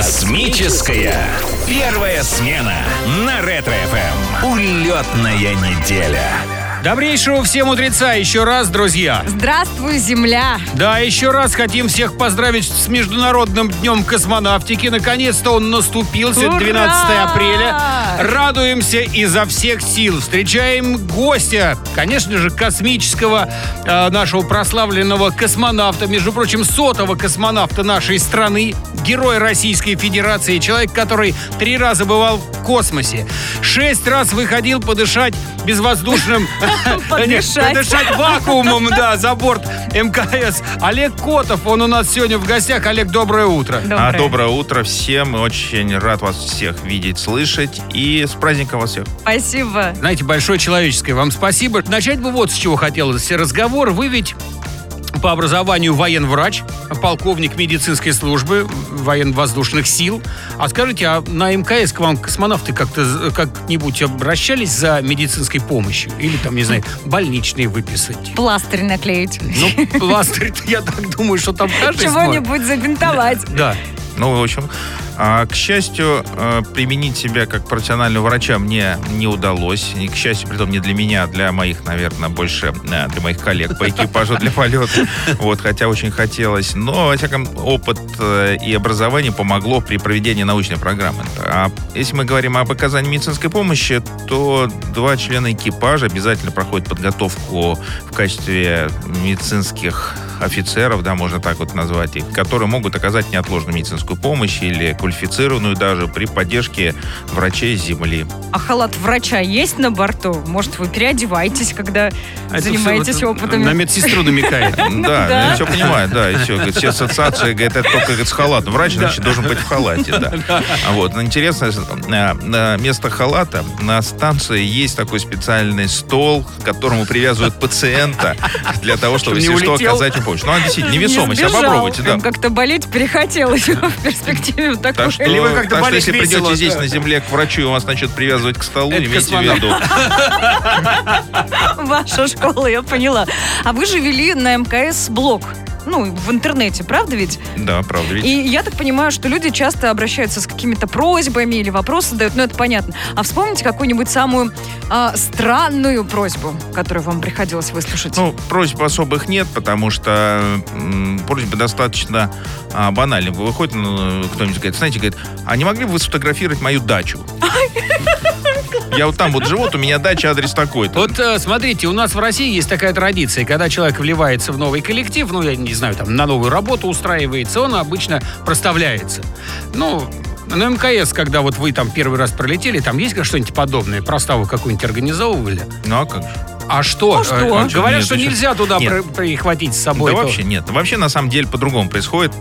Космическая первая смена на Ретро-ФМ. Улетная неделя. Добрейшего всем утреца еще раз, друзья. Здравствуй, Земля! Да, еще раз хотим всех поздравить с Международным днем космонавтики. Наконец-то он наступил, сегодня Ура! 12 апреля. Радуемся изо всех сил. Встречаем гостя, конечно же, космического э, нашего прославленного космонавта, между прочим, сотого космонавта нашей страны, герой Российской Федерации, человек, который три раза бывал в космосе, шесть раз выходил подышать безвоздушным Подышать. подышать вакуумом, да, за борт МКС. Олег Котов, он у нас сегодня в гостях. Олег, доброе утро. А, доброе утро всем. Очень рад вас всех видеть, слышать. И с праздником вас всех. Спасибо. Знаете, большое человеческое вам спасибо. Начать бы вот с чего хотелось. Разговор. Вы ведь по образованию военврач, полковник медицинской службы военно-воздушных сил. А скажите, а на МКС к вам космонавты как-то как-нибудь обращались за медицинской помощью? Или там, не знаю, больничные выписать? Пластырь наклеить. Ну, пластырь я так думаю, что там каждый. Чего-нибудь забинтовать. Да. Ну, в общем, а, к счастью, э, применить себя как профессионального врача мне не удалось. И, к счастью, притом не для меня, а для моих, наверное, больше э, для моих коллег по экипажу для полета. Вот, хотя очень хотелось. Но, во всяком, опыт э, и образование помогло при проведении научной программы. А если мы говорим об оказании медицинской помощи, то два члена экипажа обязательно проходят подготовку в качестве медицинских офицеров, да, можно так вот назвать их, которые могут оказать неотложную медицинскую помощь или квалифицированную даже при поддержке врачей Земли. А халат врача есть на борту? Может, вы переодеваетесь, когда А занимаетесь опытами? На медсестру намекает. Да, Ну да. я все понимаю, да, и все. Говорит, все ассоциации, говорят, это только говорит, с халатом. Врач, значит, должен быть в халате, да. А Вот, но интересно, э, место халата на станции есть такой специальный стол, к которому привязывают пациента для того, чтобы, если что, оказать помощь. Ну, а действительно, Не невесомость, а попробуйте, да. Как-то болеть перехотелось в перспективе. вот такой. Так что, Или вы как-то так что если весело, придете здесь да. на земле к врачу, и вас начнут привязывать к столу, Это имейте в виду. Ваша школа, я поняла. А вы же вели на МКС блог. Ну, в интернете, правда ведь? Да, правда, ведь. И я так понимаю, что люди часто обращаются с какими-то просьбами или вопросы задают, ну это понятно. А вспомните какую-нибудь самую а, странную просьбу, которую вам приходилось выслушать. Ну, просьб особых нет, потому что м, просьба достаточно а, банальная. Выходит ну, кто-нибудь говорит, знаете, говорит, а не могли бы вы сфотографировать мою дачу? Я вот там вот живу, вот у меня дача, адрес такой-то. Вот э, смотрите, у нас в России есть такая традиция, когда человек вливается в новый коллектив, ну, я не знаю, там, на новую работу устраивается, он обычно проставляется. Ну, на МКС, когда вот вы там первый раз пролетели, там есть что-нибудь подобное? Проставу какую-нибудь организовывали? Ну, а как же? А что? А что? Э, А Говорят, нет, что это нельзя туда Нет. прихватить с собой. да то- вообще нет. Вообще, на самом деле, по-другому происходит.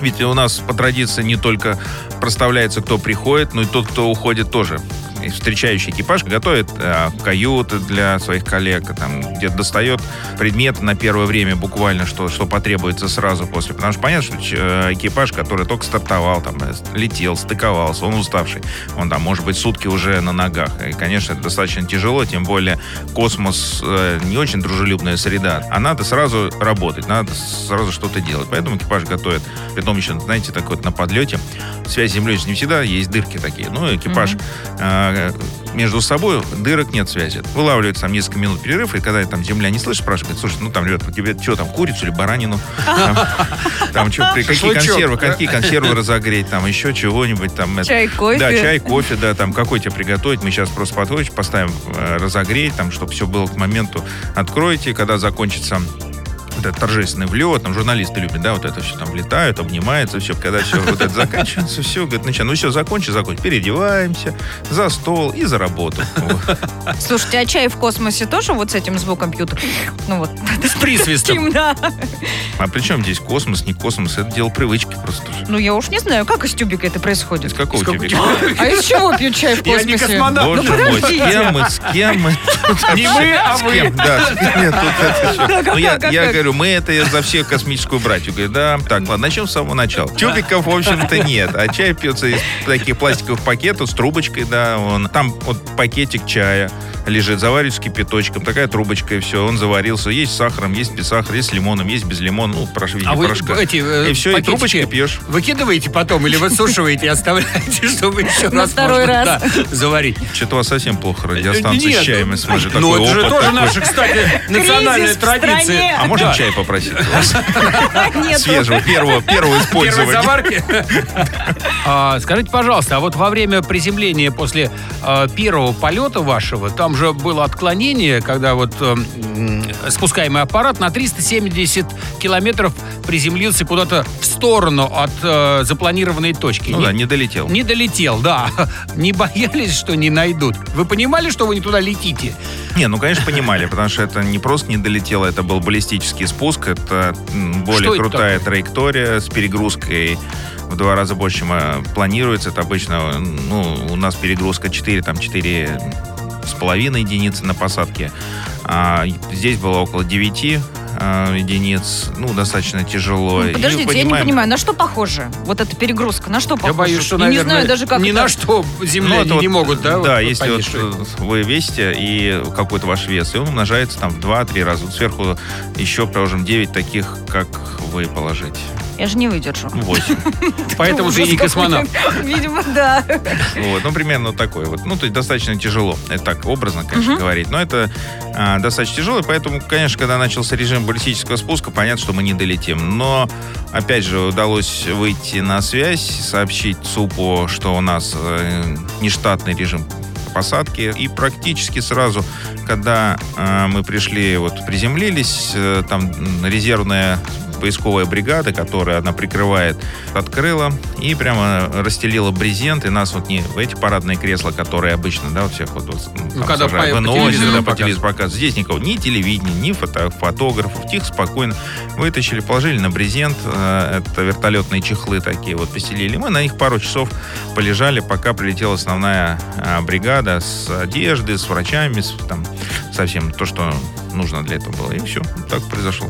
Ведь у нас по традиции не только проставляется, кто приходит, но и тот, кто уходит тоже. Встречающий экипаж готовит э, каюты для своих коллег, там, где-то достает предметы на первое время буквально, что, что потребуется сразу после. Потому что понятно, что э, экипаж, который только стартовал, там, э, летел, стыковался, он уставший. Он там, может быть, сутки уже на ногах. И, конечно, это достаточно тяжело, тем более космос э, не очень дружелюбная среда. А надо сразу работать, надо сразу что-то делать. Поэтому экипаж готовит. Притом еще, знаете, так вот на подлете. Связь с землей не всегда, есть дырки такие. Ну, экипаж э, между собой дырок нет связи. Вылавливается там несколько минут перерыв, и когда там земля не слышит, спрашивает, слушай, ну там, ребят, у тебя что там, курицу или баранину? Там, Там что, при- какие консервы, да? какие консервы разогреть, там еще чего-нибудь. там это. Чай, кофе. Да, чай, кофе, да, там какой тебе приготовить. Мы сейчас просто подходим, поставим э, разогреть, там, чтобы все было к моменту. Откройте, когда закончится вот этот торжественный влет, там журналисты любят, да, вот это все там летают, обнимаются, все, когда все вот это заканчивается, все, говорит, начинают, ну все, закончи, закончи, переодеваемся, за стол и за работу. Слушайте, а чай в космосе тоже вот с этим звуком пьют? Ну вот. С присвистом. Да. А при чем здесь космос, не космос, это дело привычки просто. Ну я уж не знаю, как из тюбика это Из происходит. какого Сколько тебе? А из чего пьют чай в Я не космосе? космонавт. Боже Ну, мой, с кем мы, с кем мы? Не мы, а С вы. кем? Да, нет, тут это. Как, Ну, я, говорю, говорю, мы это за всех космическую братью. Говорю, да, так, ладно, начнем с самого начала. Тюбиков, в общем-то, нет. А чай пьется из таких пластиковых пакетов с трубочкой, да. Он, там вот пакетик чая лежит, заваривается кипяточком, такая трубочка, и все, он заварился. Есть с сахаром, есть без сахара, есть с лимоном, есть без лимона, ну, прош, А вы порошка. эти э, и все, и трубочкой пьешь. Выкидываете потом или высушиваете и оставляете, чтобы еще На раз второй можно, раз. заварить? Что-то у вас совсем плохо радиостанция Нет, с чаем, мы же Ну, это же тоже наша, кстати, национальная традиция. А Да. Чай попросить у вас? Свежего, первого, первого Первой использования. заварки. А, Скажите, пожалуйста, а вот во время приземления после а, первого полета вашего, там же было отклонение, когда вот э, спускаемый аппарат на 370 километров приземлился куда-то в сторону от э, запланированной точки. Ну Не- да, не долетел. Не долетел, да. Не боялись, что не найдут. Вы понимали, что вы не туда летите? Не, ну, конечно, понимали, потому что это не просто не долетело, это был баллистический спуск, это более Что это крутая такое? траектория с перегрузкой в два раза больше, чем планируется. Это обычно, ну, у нас перегрузка 4, там 4 с половиной единицы на посадке. А здесь было около 9 э, единиц, ну, достаточно тяжело. Ну, И Подождите, я не понимаем- понимаю, на что похоже вот эта перегрузка? На что похоже? Я боюсь, что, Я наверное, не знаю даже, как ни это- на что земляне Ну, вот, не могут, да? Да, вот если вот вы весите и какой-то ваш вес, и он умножается там в 2-3 раза. Вот сверху еще, положим, 9 таких, как вы положите. Я же не выдержу. 8. Поэтому ты и не космонавт. Видимо, да. Вот, ну, примерно такой вот. Ну, то есть достаточно тяжело. Это так, образно, конечно, говорить. Но это а, достаточно тяжело, и поэтому, конечно, когда начался режим баллистического спуска, понятно, что мы не долетим. Но, опять же, удалось выйти на связь, сообщить ЦУПу, что у нас э, нештатный режим посадки. И практически сразу, когда э, мы пришли, вот приземлились, э, там резервная поисковая бригада, которая она прикрывает, открыла и прямо расстелила брезент, и нас вот не в эти парадные кресла, которые обычно, да, у всех вот, вот, там Ну, когда сажают, по- по выносят, телевизору да, по показывают. телевизору показывают. Здесь никого, ни телевидения, ни фото, фотографов, тихо, спокойно вытащили, положили на брезент, э, это вертолетные чехлы такие вот поселили. Мы на них пару часов полежали, пока прилетела основная а, бригада с одеждой, с врачами, с, там, совсем то, что нужно для этого было. И все, так произошло.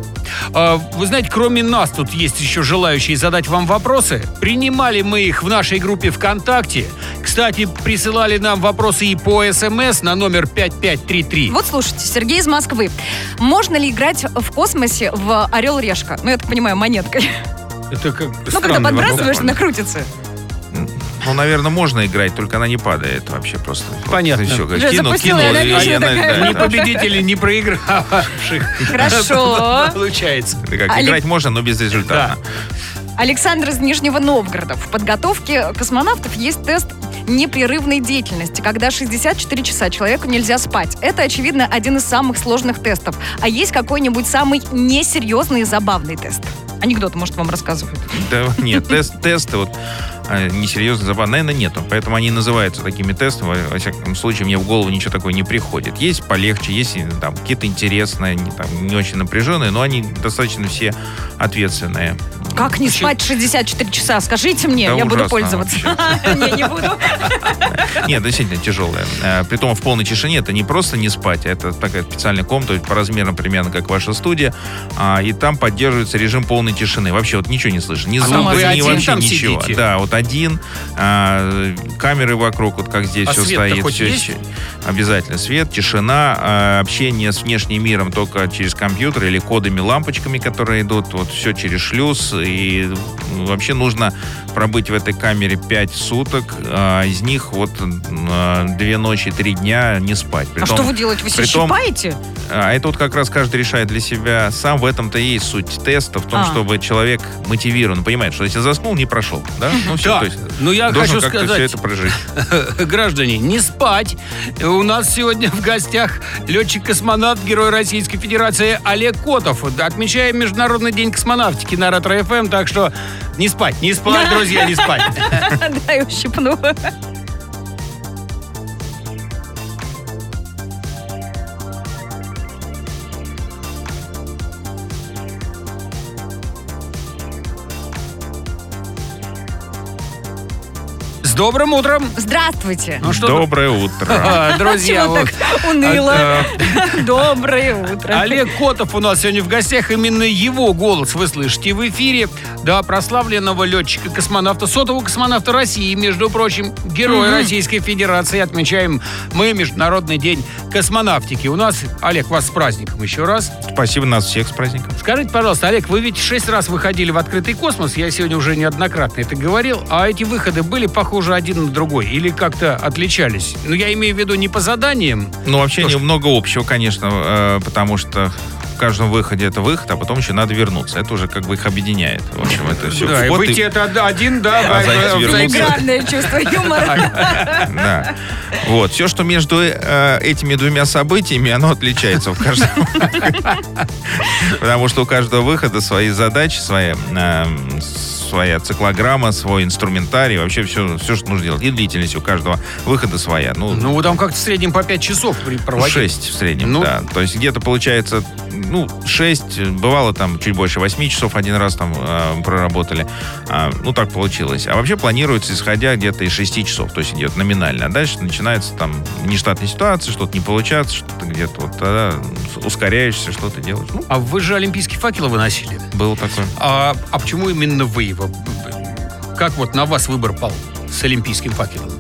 А, Вы знаете, кроме нас тут есть еще желающие задать вам вопросы. Принимали мы их в нашей группе ВКонтакте. Кстати, присылали нам вопросы и по СМС на номер 5533. Вот слушайте, Сергей из Москвы. Можно ли играть в космосе в Орел-Решка? Ну, я так понимаю, монеткой. Это как Ну, когда странный вопрос. подбрасываешь, она крутится. Ну, наверное, можно играть, только она не падает вообще просто. Вот Понятно. и всё, Уже кинул, кинул, и вечно она- такая. да, Ни да. победителей, ни проигравших. Хорошо. Получается. Это как, Али- играть можно, но безрезультатно. Александр из Нижнего Новгорода. В подготовке космонавтов есть тест непрерывной деятельности, когда 64 часа человеку нельзя спать. Это, очевидно, один из самых сложных тестов. А есть какой-нибудь самый несерьезный и забавный тест? Анекдот, может, вам рассказывают. Да, нет, тест, тесты вот а, несерьезно забавно, наверное, нету. Поэтому они называются такими тестами. Во, всяком случае, мне в голову ничего такого не приходит. Есть полегче, есть там какие-то интересные, не, там, не очень напряженные, но они достаточно все ответственные. Как не спать 64 часа? Скажите мне, Да я буду пользоваться. Не, не буду. Нет, действительно тяжелая. Э, Притом в полной тишине это не просто не спать, а это такая специальная комната по размерам примерно как ваша студия, а, и там поддерживается режим полной тишины. Вообще вот ничего не слышно, ни А звука, вы ни один вообще там ничего. сидите? Да, вот один, а, камеры вокруг, вот как здесь все стоит. Обязательно свет, тишина, общение с внешним миром только через компьютер или кодами, лампочками, которые идут, вот все через шлюз. И вообще нужно пробыть в этой камере 5 суток, а, из них вот а, две ночи, три дня не спать. А Притом- что вы делаете? Вы себя притом- щипаете? а это вот как раз каждый решает для себя сам. В этом-то и есть суть теста, в том, А. чтобы человек мотивирован, понимает, что если заснул, не прошел. Да? Ну, все, Да, то есть ну я хочу как-то все сказать, это прожить. граждане, не спать. У нас сегодня в гостях летчик-космонавт, герой Российской Федерации Олег Котов. Отмечаем Международный день космонавтики на Ретро-ФМ, так что не спать, не спать, друзья, не спать. Дай ущипну. Добрым утром. Здравствуйте. Ну что, Доброе утро. а, друзья, Чего вот, так уныло? а, Доброе утро. Олег Котов у нас сегодня в гостях. Именно его голос вы слышите в эфире. Да, прославленного летчика-космонавта, сотого космонавта России, между прочим, героя Российской Федерации. Отмечаем мы Международный день космонавтики. У нас, Олег, вас с праздником еще раз. Спасибо нас всех с праздником. Скажите, пожалуйста, Олег, вы ведь шесть раз выходили в открытый космос, я сегодня уже неоднократно это говорил, а эти выходы были похожи один на другой или как-то отличались? Ну, я имею в виду не по заданиям. Ну, вообще Тоже. немного общего, конечно, э, потому что в каждом выходе это выход, а потом еще надо вернуться. Это уже как бы их объединяет. В общем, это все. да, и выйти и- это один, да, А вернуться. Наигранное чувство юмора. Да. Вот. Все, что между э, этими двумя событиями, оно отличается в каждом. Потому что у каждого выхода свои задачи, свои, э, своя циклограмма, свой инструментарий, вообще все, все, что нужно делать. И длительность у каждого выхода своя. Ну, Ну, там как-то в среднем по 5 часов проводили. 6 в среднем, Ну. да. То есть где-то получается, ну, 6, бывало там чуть больше 8 часов один раз там э, проработали. А, ну, так получилось. А вообще планируется, исходя где-то из 6 часов, то есть идет номинально. А дальше начинается там нештатная ситуация, что-то не получается, что-то где-то вот тогда ускоряешься, что-то делаешь. Ну, А вы же олимпийский факел выносили. было такое. А, а почему именно вы его? Как вот на вас выбор пал с олимпийским факелом?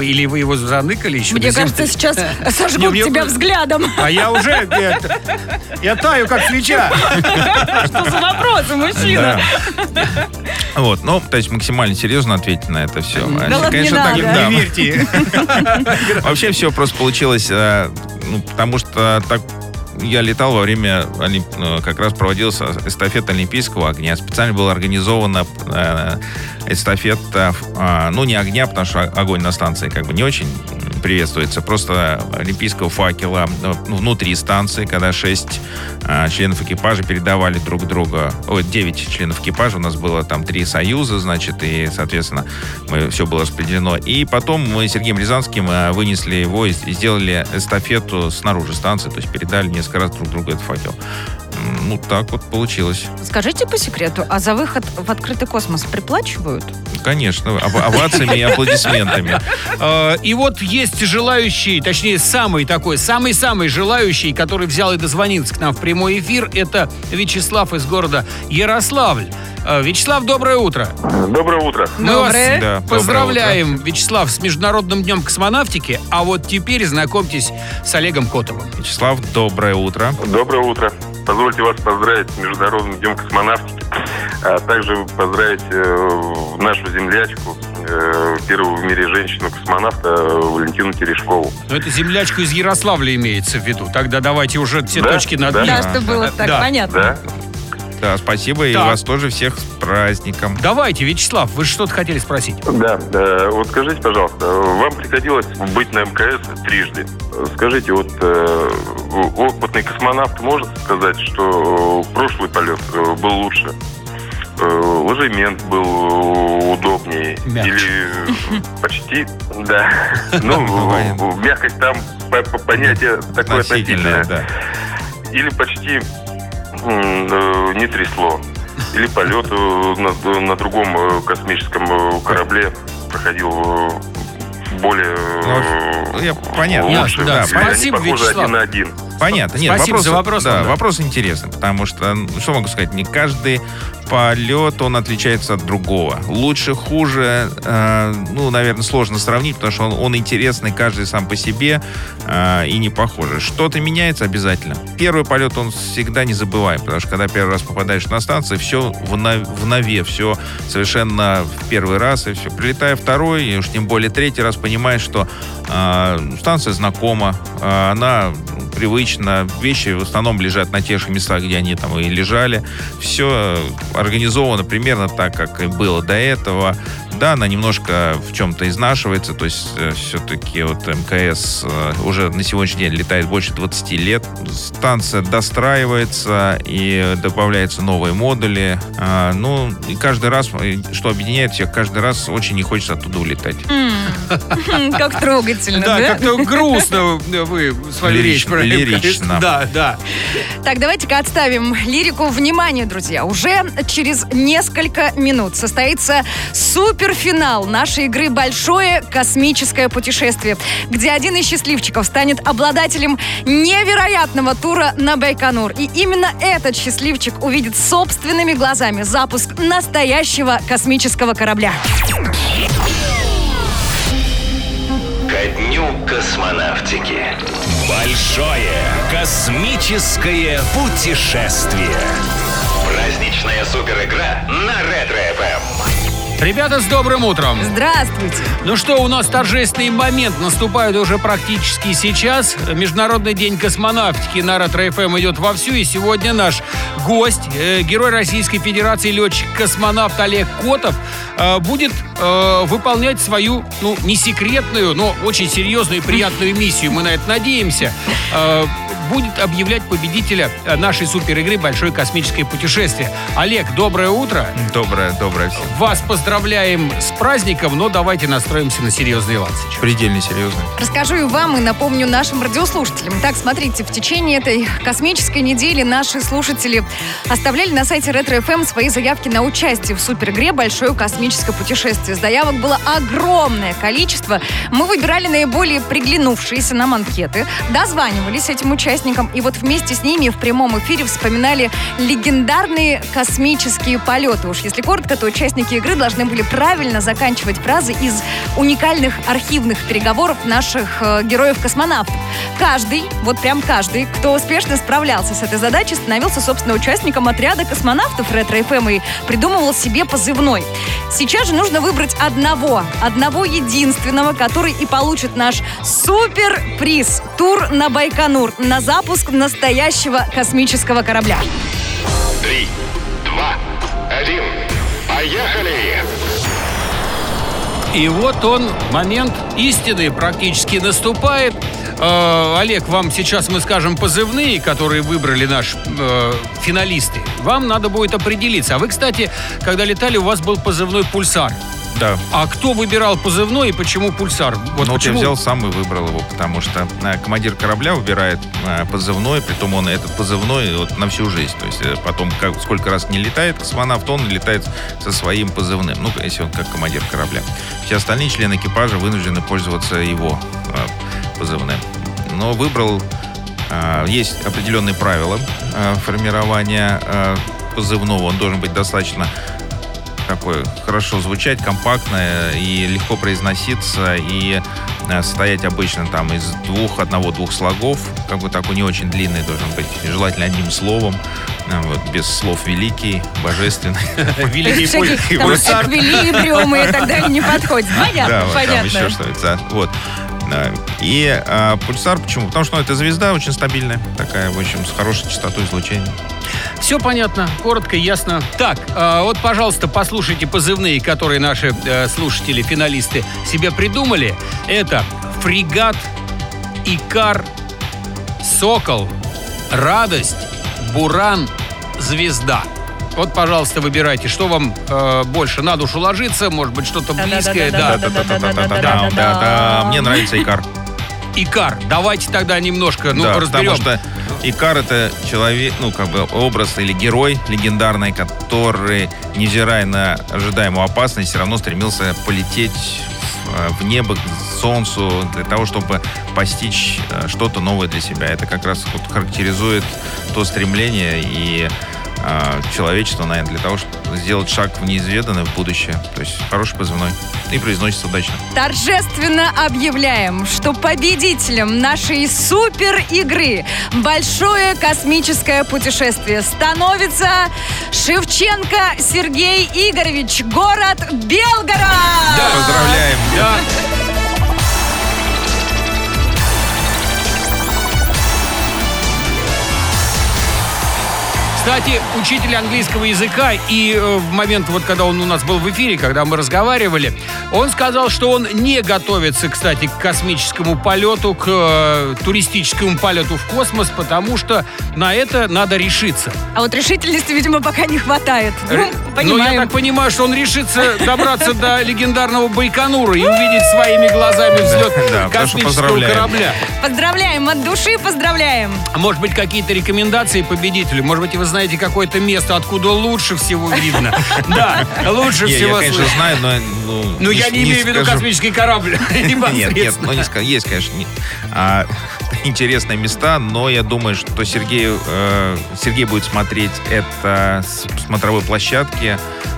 Или вы его заныкали еще? Мне кажется, сейчас Не, сожгут мне- тебя взглядом. А я уже... это, я таю, как свеча. Что за вопросы, мужчина? Да. Вот, ну, то есть максимально серьезно ответить на это все. Да ладно, не надо. да. Не верьте. Вообще все просто получилось, э, ну, потому что так я летал во время, ну, как раз проводилась эстафета Олимпийского огня. Специально была организована э, эстафета, э, ну, не огня, потому что огонь на станции как бы не очень приветствуется, просто олимпийского факела ну, внутри станции, когда шесть э, членов экипажа передавали друг друга, ой, 9 членов экипажа, у нас было там три союза, значит, и, соответственно, мы, все было распределено. И потом мы с Сергеем Рязанским э, вынесли его и сделали эстафету снаружи станции, то есть передали несколько раз друг другу этот факел. Ну, так вот получилось. Скажите по секрету, а за выход в открытый космос приплачивают? Конечно, ов- овациями и аплодисментами. Э, И вот есть желающий, точнее, самый такой, самый-самый желающий, который взял и дозвонился к нам в прямой эфир, это Вячеслав из города Ярославль. Э, Вячеслав, доброе утро. Доброе утро. Мы вас Доброе. Да, доброе поздравляем, Вячеслав, с Международным днем космонавтики. А вот теперь знакомьтесь с Олегом Котовым. Вячеслав, доброе утро. Доброе утро. Позвольте вас поздравить с Международным днем космонавтики, а также поздравить э, нашу землячку, э, первую в мире женщину-космонавта э, Валентину Терешкову. Но это землячку из Ярославля имеется в виду. Тогда давайте уже все Да, точки над да. «и». Да, что было так Да. понятно. Да? Да, спасибо, и Так. вас тоже всех с праздником. Давайте, Вячеслав, вы что-то хотели спросить? Да. э, вот скажите, пожалуйста, вам приходилось быть на МКС трижды. Скажите, вот э, опытный космонавт может сказать, что э, прошлый полет э, был лучше? Э, Ложемент был э, удобнее? Мягче. Или э, почти? Да. Ну, Бывает. э, мягкость там по- по- понятие такое Относительно, относительное. да. Или почти не трясло. Или полет э, на, на другом э, космическом э, корабле проходил э, более э, Ну, я- понятно. лучше. Да. Они Спасибо, Вячеслав. один на один. Понятно. Нет, Спасибо вопрос, за вопрос Да, да. вопрос интересный, потому что, ну, что могу сказать, не каждый полет, он отличается от другого. Лучше, хуже, э, ну, наверное, сложно сравнить, потому что он, он интересный каждый сам по себе э, и не похожий. Что-то меняется обязательно. Первый полет, он всегда не забываем, потому что когда первый раз попадаешь на станцию, все в, на- в нове, все совершенно в первый раз, и все. Прилетая второй, и уж тем более третий раз, понимаешь, что э, станция знакома, э, она привычно, вещи в основном лежат на тех же местах, где они там и лежали. Все организовано примерно так, как и было до этого. Да, она немножко в чем-то изнашивается, то есть все-таки вот МКС э, уже на сегодняшний день летает больше 20 лет. Станция достраивается и добавляются новые модули. А, ну, и каждый раз, э, что объединяет всех, каждый раз очень не хочется оттуда улетать. Как трогательно, Да, да? как-то грустно вы свою речь Лирично, про лирично. Да, да. Так, давайте-ка отставим лирику. Внимание, друзья, уже через несколько минут состоится супер суперфинал нашей игры «Большое космическое путешествие», где один из счастливчиков станет обладателем невероятного тура на Байконур. И именно этот счастливчик увидит собственными глазами запуск настоящего космического корабля. Ко дню космонавтики. Большое космическое путешествие. Праздничная супер-игра на Ретро-ФМ. Ребята, с добрым утром! Здравствуйте! Ну что, у нас торжественный момент наступает уже практически сейчас. Международный день космонавтики на Ретро-ФМ идет вовсю. И сегодня наш гость, э, герой Российской Федерации, летчик-космонавт Олег Котов, э, будет э, выполнять свою, ну, не секретную, но очень серьезную и приятную миссию. Мы на это надеемся. Э, будет объявлять победителя э, нашей супер-игры «Большое космическое путешествие». Олег, доброе утро. Доброе, доброе всем. Вас поздравляем с праздником, но давайте настроимся на серьезный лад сейчас. Предельно серьезно. Расскажу и вам, и напомню нашим радиослушателям. Так, смотрите, в течение этой космической недели наши слушатели оставляли на сайте Ретро FM свои заявки на участие в суперигре «Большое космическое путешествие». Заявок было огромное количество. Мы выбирали наиболее приглянувшиеся нам анкеты, дозванивались этим участникам, и вот вместе с ними в прямом эфире вспоминали легендарные космические полеты. Уж если коротко, то участники игры должны были правильно заканчивать фразы из уникальных архивных переговоров наших э, героев-космонавтов. Каждый, вот прям каждый, кто успешно справлялся с этой задачей, становился, собственно, участником отряда космонавтов ретро-ФМ и придумывал себе позывной. Сейчас же нужно выбрать одного, одного единственного, который и получит наш суперприз – тур на Байконур на запуск настоящего космического корабля. Три, два, один. Поехали! И вот он, момент истины практически наступает. Э, Олег, вам сейчас мы скажем позывные, которые выбрали наши э, финалисты. Вам надо будет определиться. А вы, кстати, когда летали, у вас был позывной «Пульсар». Да. А кто выбирал позывной и почему «Пульсар»? Вот, ну, вот я взял сам и выбрал его, потому что э, командир корабля выбирает э, позывной, притом он этот позывной вот, на всю жизнь. То есть э, потом как, сколько раз не летает космонавт, он летает со своим позывным. Ну, если он как командир корабля. Все остальные члены экипажа вынуждены пользоваться его позывным. Но выбрал... Есть определенные правила формирования позывного. Он должен быть достаточно такое хорошо звучать, компактное и легко произноситься и э, состоять обычно там из двух, одного-двух слогов, как бы такой не очень длинный должен быть, желательно одним словом, э, вот, без слов великий, божественный. Великий и так далее не подходит. Понятно, понятно. Там еще что-то, вот. И а, пульсар почему? Потому что ну, это звезда очень стабильная, такая, в общем, с хорошей частотой излучения. Все понятно, коротко, ясно. Так, э, вот, пожалуйста, послушайте позывные, которые наши э, слушатели, финалисты себе придумали. Это фрегат, Икар, Сокол, Радость, Буран, Звезда. Вот, пожалуйста, выбирайте, что вам э, больше на душу ложится, может быть, что-то близкое. Да, да, да, да, да, да, да. Мне нравится Икар. Икар. Давайте тогда немножко, ну, да, разберем. Потому что Икар это человек, ну, как бы образ или герой легендарный, который, невзирая на ожидаемую опасность, все равно стремился полететь в небо, к солнцу, для того, чтобы постичь что-то новое для себя. Это как раз вот характеризует то стремление и э, человечество, наверное, для того, чтобы сделать шаг в неизведанное, в будущее. То есть хороший позывной. И произносится удачно. Торжественно объявляем, что победителем нашей супер игры «Большое космическое путешествие» становится Шевченко Сергей Игоревич, город Белгород! Да, поздравляем. Да. Кстати, учитель английского языка и э, в момент, вот когда он у нас был в эфире, когда мы разговаривали, он сказал, что он не готовится, кстати, к космическому полету, к э, туристическому полету в космос, потому что на это надо решиться. А вот решительности, видимо, пока не хватает. Ну, ну я так понимаю, что он решится добраться до легендарного Байконура и увидеть своими глазами взлет космического корабля. Поздравляем от души, поздравляем. Может быть, какие-то рекомендации победителю? Может быть, вы знаете какое-то место, откуда лучше всего видно. Да, лучше Не, я, всего конечно, знаю, но... Ну, Ну, я не имею в виду космический корабль. Нет, нет, непосредственно. ну есть, конечно, не- а, интересные места, но я думаю, что Сергей, э, Сергей будет смотреть это с смотровой площадки,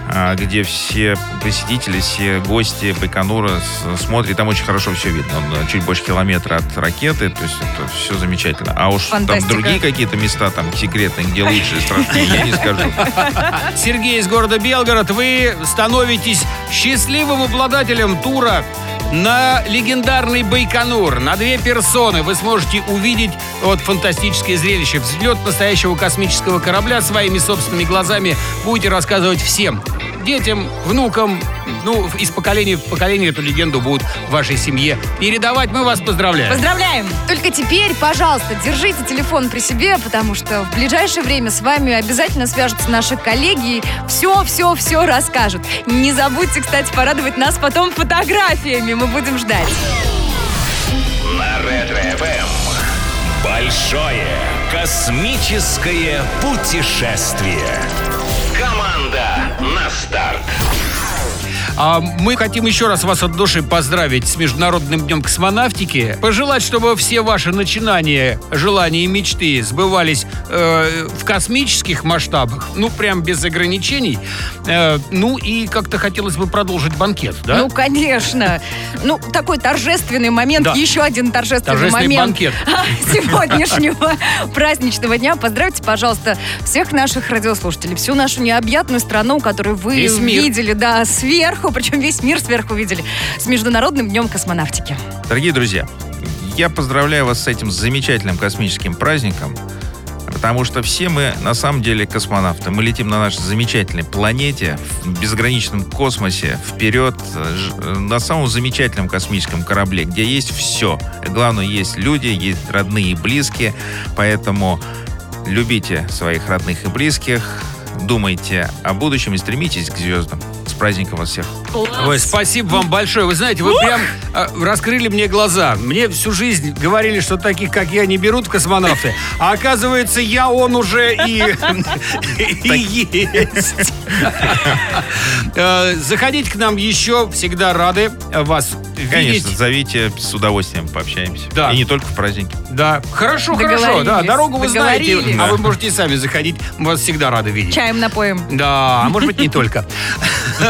а, где все посетители, все гости Байконура смотрят, там очень хорошо все видно. Он э, чуть больше километра от ракеты, то есть это все замечательно. А уж Фантастика. там другие какие-то места, там секретные, где лучше и страшнее, я не скажу. Сергей из города Белгород, вы становитесь счастливым обладателем тура на легендарный Байконур. На две персоны вы сможете увидеть вот фантастическое зрелище. Взлет настоящего космического корабля своими собственными глазами будете рассказывать всем. Детям, внукам, ну, из поколения в поколение эту легенду будут в вашей семье передавать. Мы вас поздравляем. Поздравляем! Только теперь, пожалуйста, держите телефон при себе, потому что в ближайшее время с вами обязательно свяжутся наши коллеги и все-все-все расскажут. Не забудьте, кстати, порадовать нас потом фотографиями. Мы будем ждать. На Ретро-ФМ. Большое космическое путешествие. Команда на старт. А мы хотим еще раз вас от души поздравить с Международным днем космонавтики. Пожелать, чтобы все ваши начинания, желания и мечты сбывались э, в космических масштабах, ну, прям без ограничений. Э, ну, и как-то хотелось бы продолжить банкет, да? Ну, конечно. Ну, такой торжественный момент, Да. еще один торжественный, Торжественный момент банкет. сегодняшнего праздничного дня. Поздравьте, пожалуйста, всех наших радиослушателей, всю нашу необъятную страну, которую вы видели, да, сверху, причем весь мир сверху видели, с Международным днем космонавтики. Дорогие друзья, я поздравляю вас с этим замечательным космическим праздником, потому что все мы на самом деле космонавты. Мы летим на нашей замечательной планете, в безграничном космосе, вперед, на самом замечательном космическом корабле, где есть все. Главное, есть люди, есть родные и близкие, поэтому любите своих родных и близких, думайте о будущем и стремитесь к звездам. Праздником вас всех! Ой, спасибо вам большое. Вы знаете, вы прям э, раскрыли мне глаза. Мне всю жизнь говорили, что таких, как я, не берут в космонавты. А оказывается, я он уже и, и есть. Э, Заходите к нам еще. Всегда рады вас Конечно, видеть. зовите, с удовольствием пообщаемся. Да. И не только в праздники. Да, хорошо, хорошо. Да, дорогу вы знаете, договорились. а вы можете и сами заходить. Мы вас всегда рады видеть. Чаем напоем. Да, а может быть не только.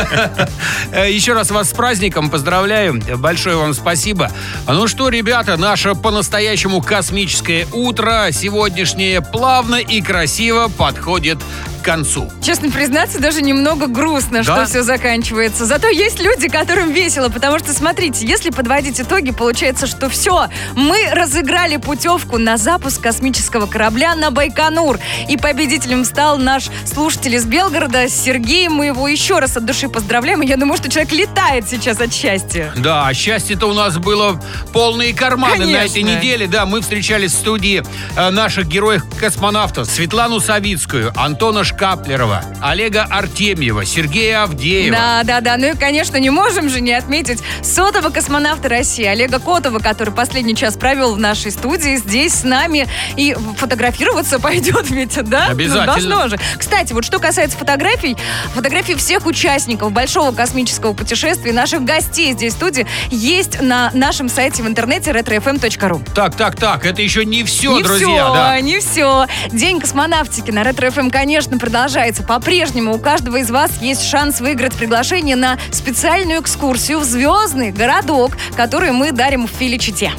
Э, Еще раз вас с праздником поздравляю. Большое вам спасибо. Ну что, ребята, наше по-настоящему космическое утро сегодняшнее плавно и красиво подходит концу. Честно признаться, даже немного грустно, Да? что все заканчивается. Зато есть люди, которым весело, потому что, смотрите, если подводить итоги, получается, что все, мы разыграли путевку на запуск космического корабля на Байконур. И победителем стал наш слушатель из Белгорода, Сергей. Мы его еще раз от души поздравляем. Я думаю, что человек летает сейчас от счастья. Да, счастье-то у нас было полные карманы на этой Конечно. неделе. Да, мы встречались в студии э, наших героев-космонавтов. Светлану Савицкую, Антона Шкаплерова, Олега Артемьева, Сергея Авдеева. Да, да, да. Ну и, конечно, не можем же не отметить сотого космонавта России Олега Котова, который последний час провел в нашей студии здесь с нами. И фотографироваться пойдет ведь, да? Обязательно. Ну, должно же. Кстати, вот что касается фотографий, фотографии всех участников большого космического путешествия, наших гостей здесь в студии, есть на нашем сайте в интернете retrofm.ru. Так, так, так, это еще не все, не друзья. все, да. не все. День космонавтики на Ретро ФМ, конечно, продолжается. По-прежнему у каждого из вас есть шанс выиграть приглашение на специальную экскурсию в звездный городок, который мы дарим в Филичите.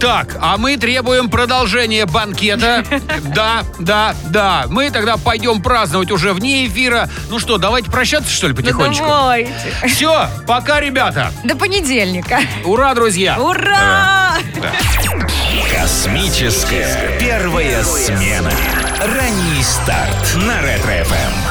Так, а мы требуем продолжения банкета. Да, да, да. Мы тогда пойдем праздновать уже вне эфира. Ну что, давайте прощаться, что ли, потихонечку? Ну, давайте. Все, пока, ребята. До понедельника. Ура, друзья. Ура! Космическая первая смена. Ранний старт на Ретро-ФМ.